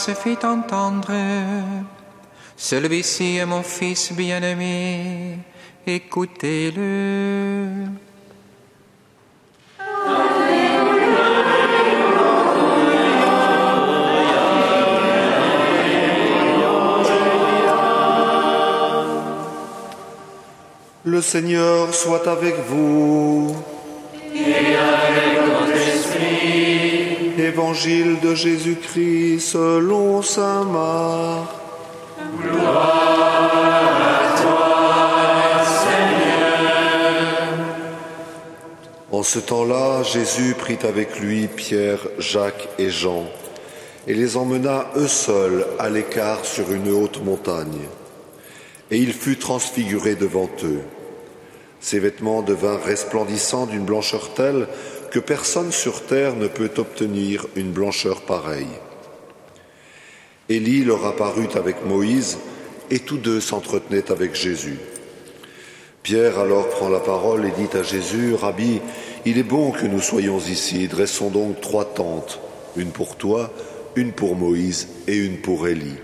se fit entendre. Celui-ci est mon fils bien-aimé, écoutez-le. Le Seigneur soit avec vous. Et avec. Évangile de Jésus-Christ selon Saint Marc. Gloire à toi, Seigneur. En ce temps-là, Jésus prit avec lui Pierre, Jacques et Jean et les emmena eux seuls à l'écart sur une haute montagne. Et il fut transfiguré devant eux. Ses vêtements devinrent resplendissants d'une blancheur telle que personne sur terre ne peut obtenir une blancheur pareille. Élie leur apparut avec Moïse, et tous deux s'entretenaient avec Jésus. Pierre alors prend la parole et dit à Jésus, Rabbi, il est bon que nous soyons ici, dressons donc trois tentes, une pour toi, une pour Moïse et une pour Élie.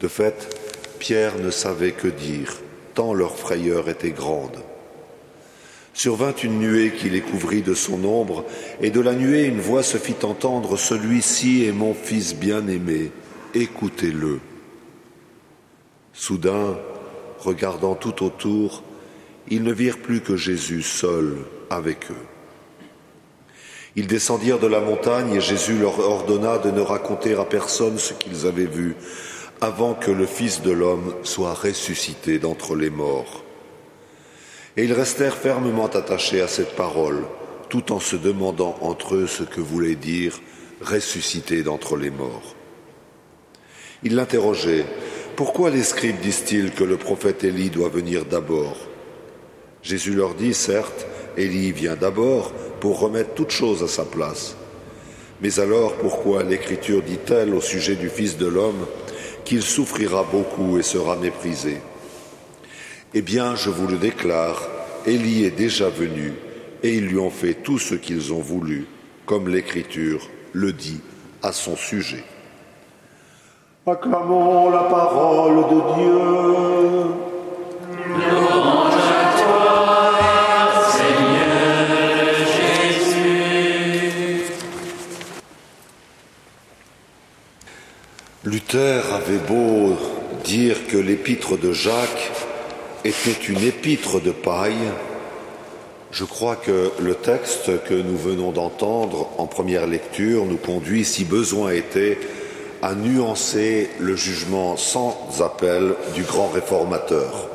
De fait, Pierre ne savait que dire tant leur frayeur était grande. Survint une nuée qui les couvrit de son ombre, et de la nuée une voix se fit entendre, Celui-ci est mon Fils bien-aimé, écoutez-le. Soudain, regardant tout autour, ils ne virent plus que Jésus seul avec eux. Ils descendirent de la montagne et Jésus leur ordonna de ne raconter à personne ce qu'ils avaient vu, avant que le Fils de l'homme soit ressuscité d'entre les morts. Et ils restèrent fermement attachés à cette parole, tout en se demandant entre eux ce que voulait dire ressuscité d'entre les morts. Ils l'interrogeaient. Pourquoi les scribes disent-ils que le prophète Élie doit venir d'abord? Jésus leur dit, certes, Élie vient d'abord pour remettre toute chose à sa place. Mais alors pourquoi l'Écriture dit-elle au sujet du Fils de l'homme qu'il souffrira beaucoup et sera méprisé? Eh bien, je vous le déclare, Élie est déjà venu, et ils lui ont fait tout ce qu'ils ont voulu, comme l'Écriture le dit à son sujet. Acclamons la parole de Dieu. Louange à toi, Seigneur Jésus. Luther avait beau dire que l'épître de Jacques était une épître de paille, je crois que le texte que nous venons d'entendre en première lecture nous conduit, si besoin était, à nuancer le jugement sans appel du grand réformateur.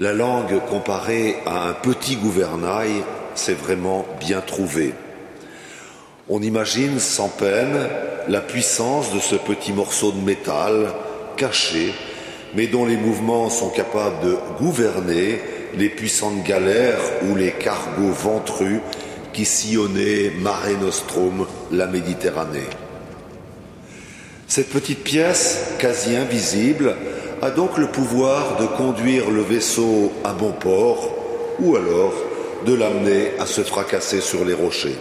La langue comparée à un petit gouvernail, c'est vraiment bien trouvé. On imagine sans peine la puissance de ce petit morceau de métal caché, mais dont les mouvements sont capables de gouverner les puissantes galères ou les cargos ventrus qui sillonnaient Mare Nostrum, la Méditerranée. Cette petite pièce, quasi invisible, a donc le pouvoir de conduire le vaisseau à bon port ou alors de l'amener à se fracasser sur les rochers.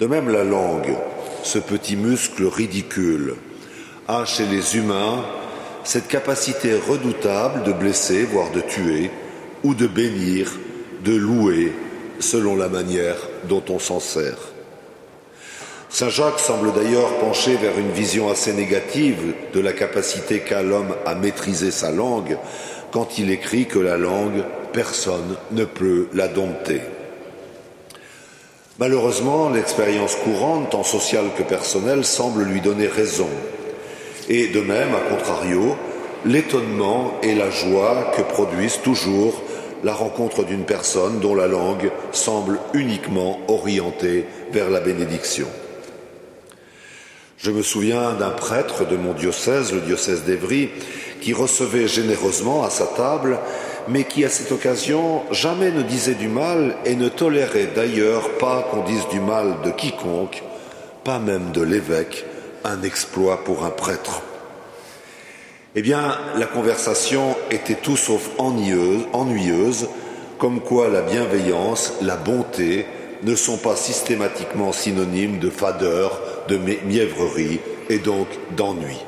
De même, la langue, ce petit muscle ridicule, a chez les humains cette capacité redoutable de blesser, voire de tuer, ou de bénir, de louer, selon la manière dont on s'en sert. Saint Jacques semble d'ailleurs pencher vers une vision assez négative de la capacité qu'a l'homme à maîtriser sa langue quand il écrit que la langue, personne ne peut la dompter. Malheureusement, l'expérience courante, tant sociale que personnelle, semble lui donner raison. Et de même, à contrario, l'étonnement et la joie que produisent toujours la rencontre d'une personne dont la langue semble uniquement orientée vers la bénédiction. Je me souviens d'un prêtre de mon diocèse, le diocèse d'Evry, qui recevait généreusement à sa table mais qui à cette occasion jamais ne disait du mal et ne tolérait d'ailleurs pas qu'on dise du mal de quiconque, pas même de l'évêque, un exploit pour un prêtre. Eh bien, la conversation était tout sauf ennuyeuse, ennuyeuse, comme quoi la bienveillance, la bonté ne sont pas systématiquement synonymes de fadeur, de mièvrerie et donc d'ennui.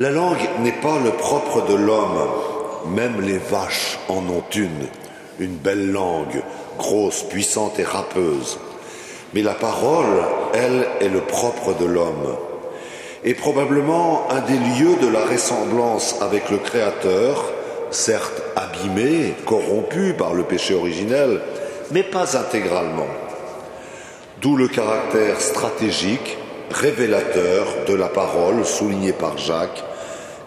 La langue n'est pas le propre de l'homme, même les vaches en ont une, une belle langue, grosse, puissante et râpeuse. Mais la parole, elle, est le propre de l'homme. Et probablement un des lieux de la ressemblance avec le Créateur, certes abîmé, corrompu par le péché originel, mais pas intégralement. D'où le caractère stratégique, révélateur de la parole souligné par Jacques,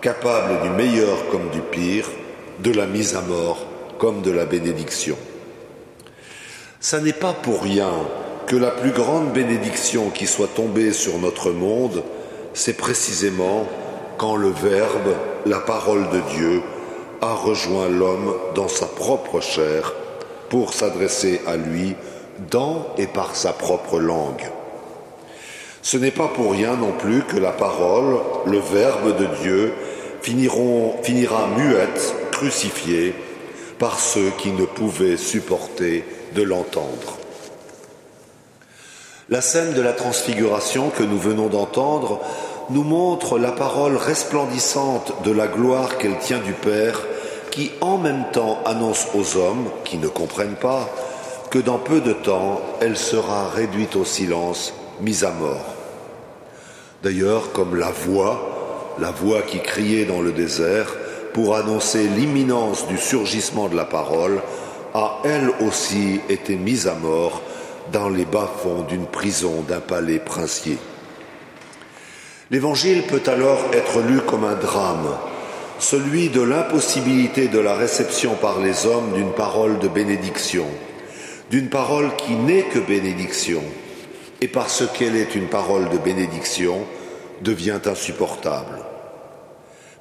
capable du meilleur comme du pire, de la mise à mort comme de la bénédiction. Ça n'est pas pour rien que la plus grande bénédiction qui soit tombée sur notre monde, c'est précisément quand le Verbe, la parole de Dieu, a rejoint l'homme dans sa propre chair pour s'adresser à lui dans et par sa propre langue. Ce n'est pas pour rien non plus que la parole, le Verbe de Dieu, finira muette, crucifiée, par ceux qui ne pouvaient supporter de l'entendre. La scène de la transfiguration que nous venons d'entendre nous montre la parole resplendissante de la gloire qu'elle tient du Père, qui en même temps annonce aux hommes, qui ne comprennent pas, que dans peu de temps, elle sera réduite au silence, mise à mort. D'ailleurs, comme la voix, la voix qui criait dans le désert, pour annoncer l'imminence du surgissement de la parole, a elle aussi été mise à mort dans les bas-fonds d'une prison d'un palais princier. L'Évangile peut alors être lu comme un drame, celui de l'impossibilité de la réception par les hommes d'une parole de bénédiction, d'une parole qui n'est que bénédiction, et parce qu'elle est une parole de bénédiction, devient insupportable.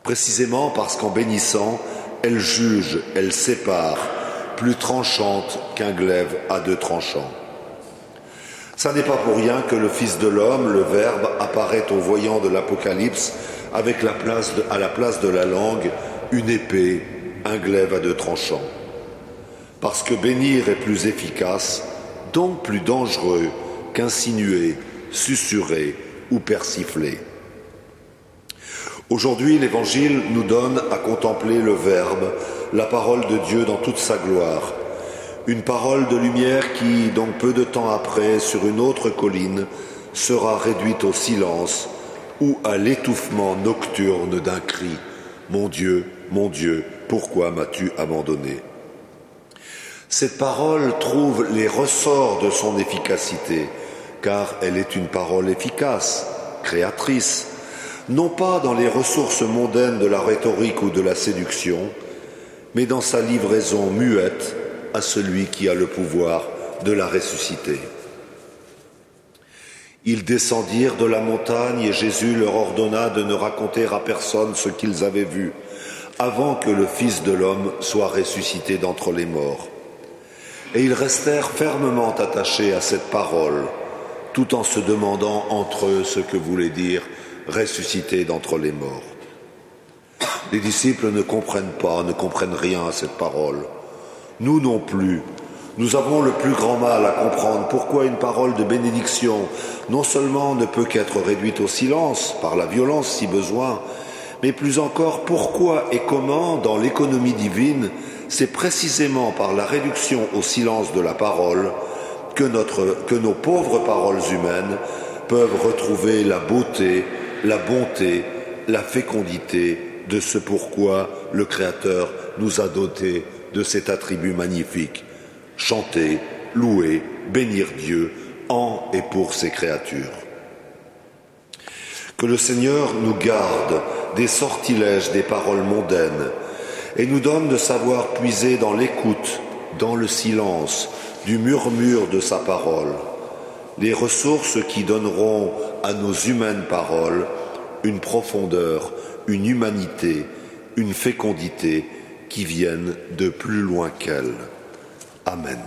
Précisément parce qu'en bénissant, elle juge, elle sépare, plus tranchante qu'un glaive à deux tranchants. Ça n'est pas pour rien que le Fils de l'homme, le Verbe, apparaît au voyant de l'Apocalypse avec la place à la place de la langue une épée, un glaive à deux tranchants. Parce que bénir est plus efficace, donc plus dangereux qu'insinuer, susurrer ou persifler. Aujourd'hui, l'Évangile nous donne à contempler le Verbe, la parole de Dieu dans toute sa gloire. Une parole de lumière qui, donc peu de temps après, sur une autre colline, sera réduite au silence ou à l'étouffement nocturne d'un cri. Mon Dieu, mon Dieu, pourquoi m'as-tu abandonné? Cette parole trouve les ressorts de son efficacité, car elle est une parole efficace, créatrice, non pas dans les ressources mondaines de la rhétorique ou de la séduction, mais dans sa livraison muette à celui qui a le pouvoir de la ressusciter. Ils descendirent de la montagne et Jésus leur ordonna de ne raconter à personne ce qu'ils avaient vu, avant que le Fils de l'homme soit ressuscité d'entre les morts. Et ils restèrent fermement attachés à cette parole, tout en se demandant entre eux ce que voulait dire ressuscité d'entre les morts. Les disciples ne comprennent pas, ne comprennent rien à cette parole. Nous non plus. Nous avons le plus grand mal à comprendre pourquoi une parole de bénédiction non seulement ne peut qu'être réduite au silence, par la violence si besoin, mais plus encore pourquoi et comment, dans l'économie divine, c'est précisément par la réduction au silence de la parole que, que nos pauvres paroles humaines peuvent retrouver la beauté, la bonté, la fécondité de ce pourquoi le Créateur nous a dotés de cet attribut magnifique. Chanter, louer, bénir Dieu en et pour ses créatures. Que le Seigneur nous garde des sortilèges des paroles mondaines et nous donne de savoir puiser dans l'écoute, dans le silence, du murmure de sa parole les ressources qui donneront à nos humaines paroles une profondeur, une humanité, une fécondité qui viennent de plus loin qu'elles. Amen.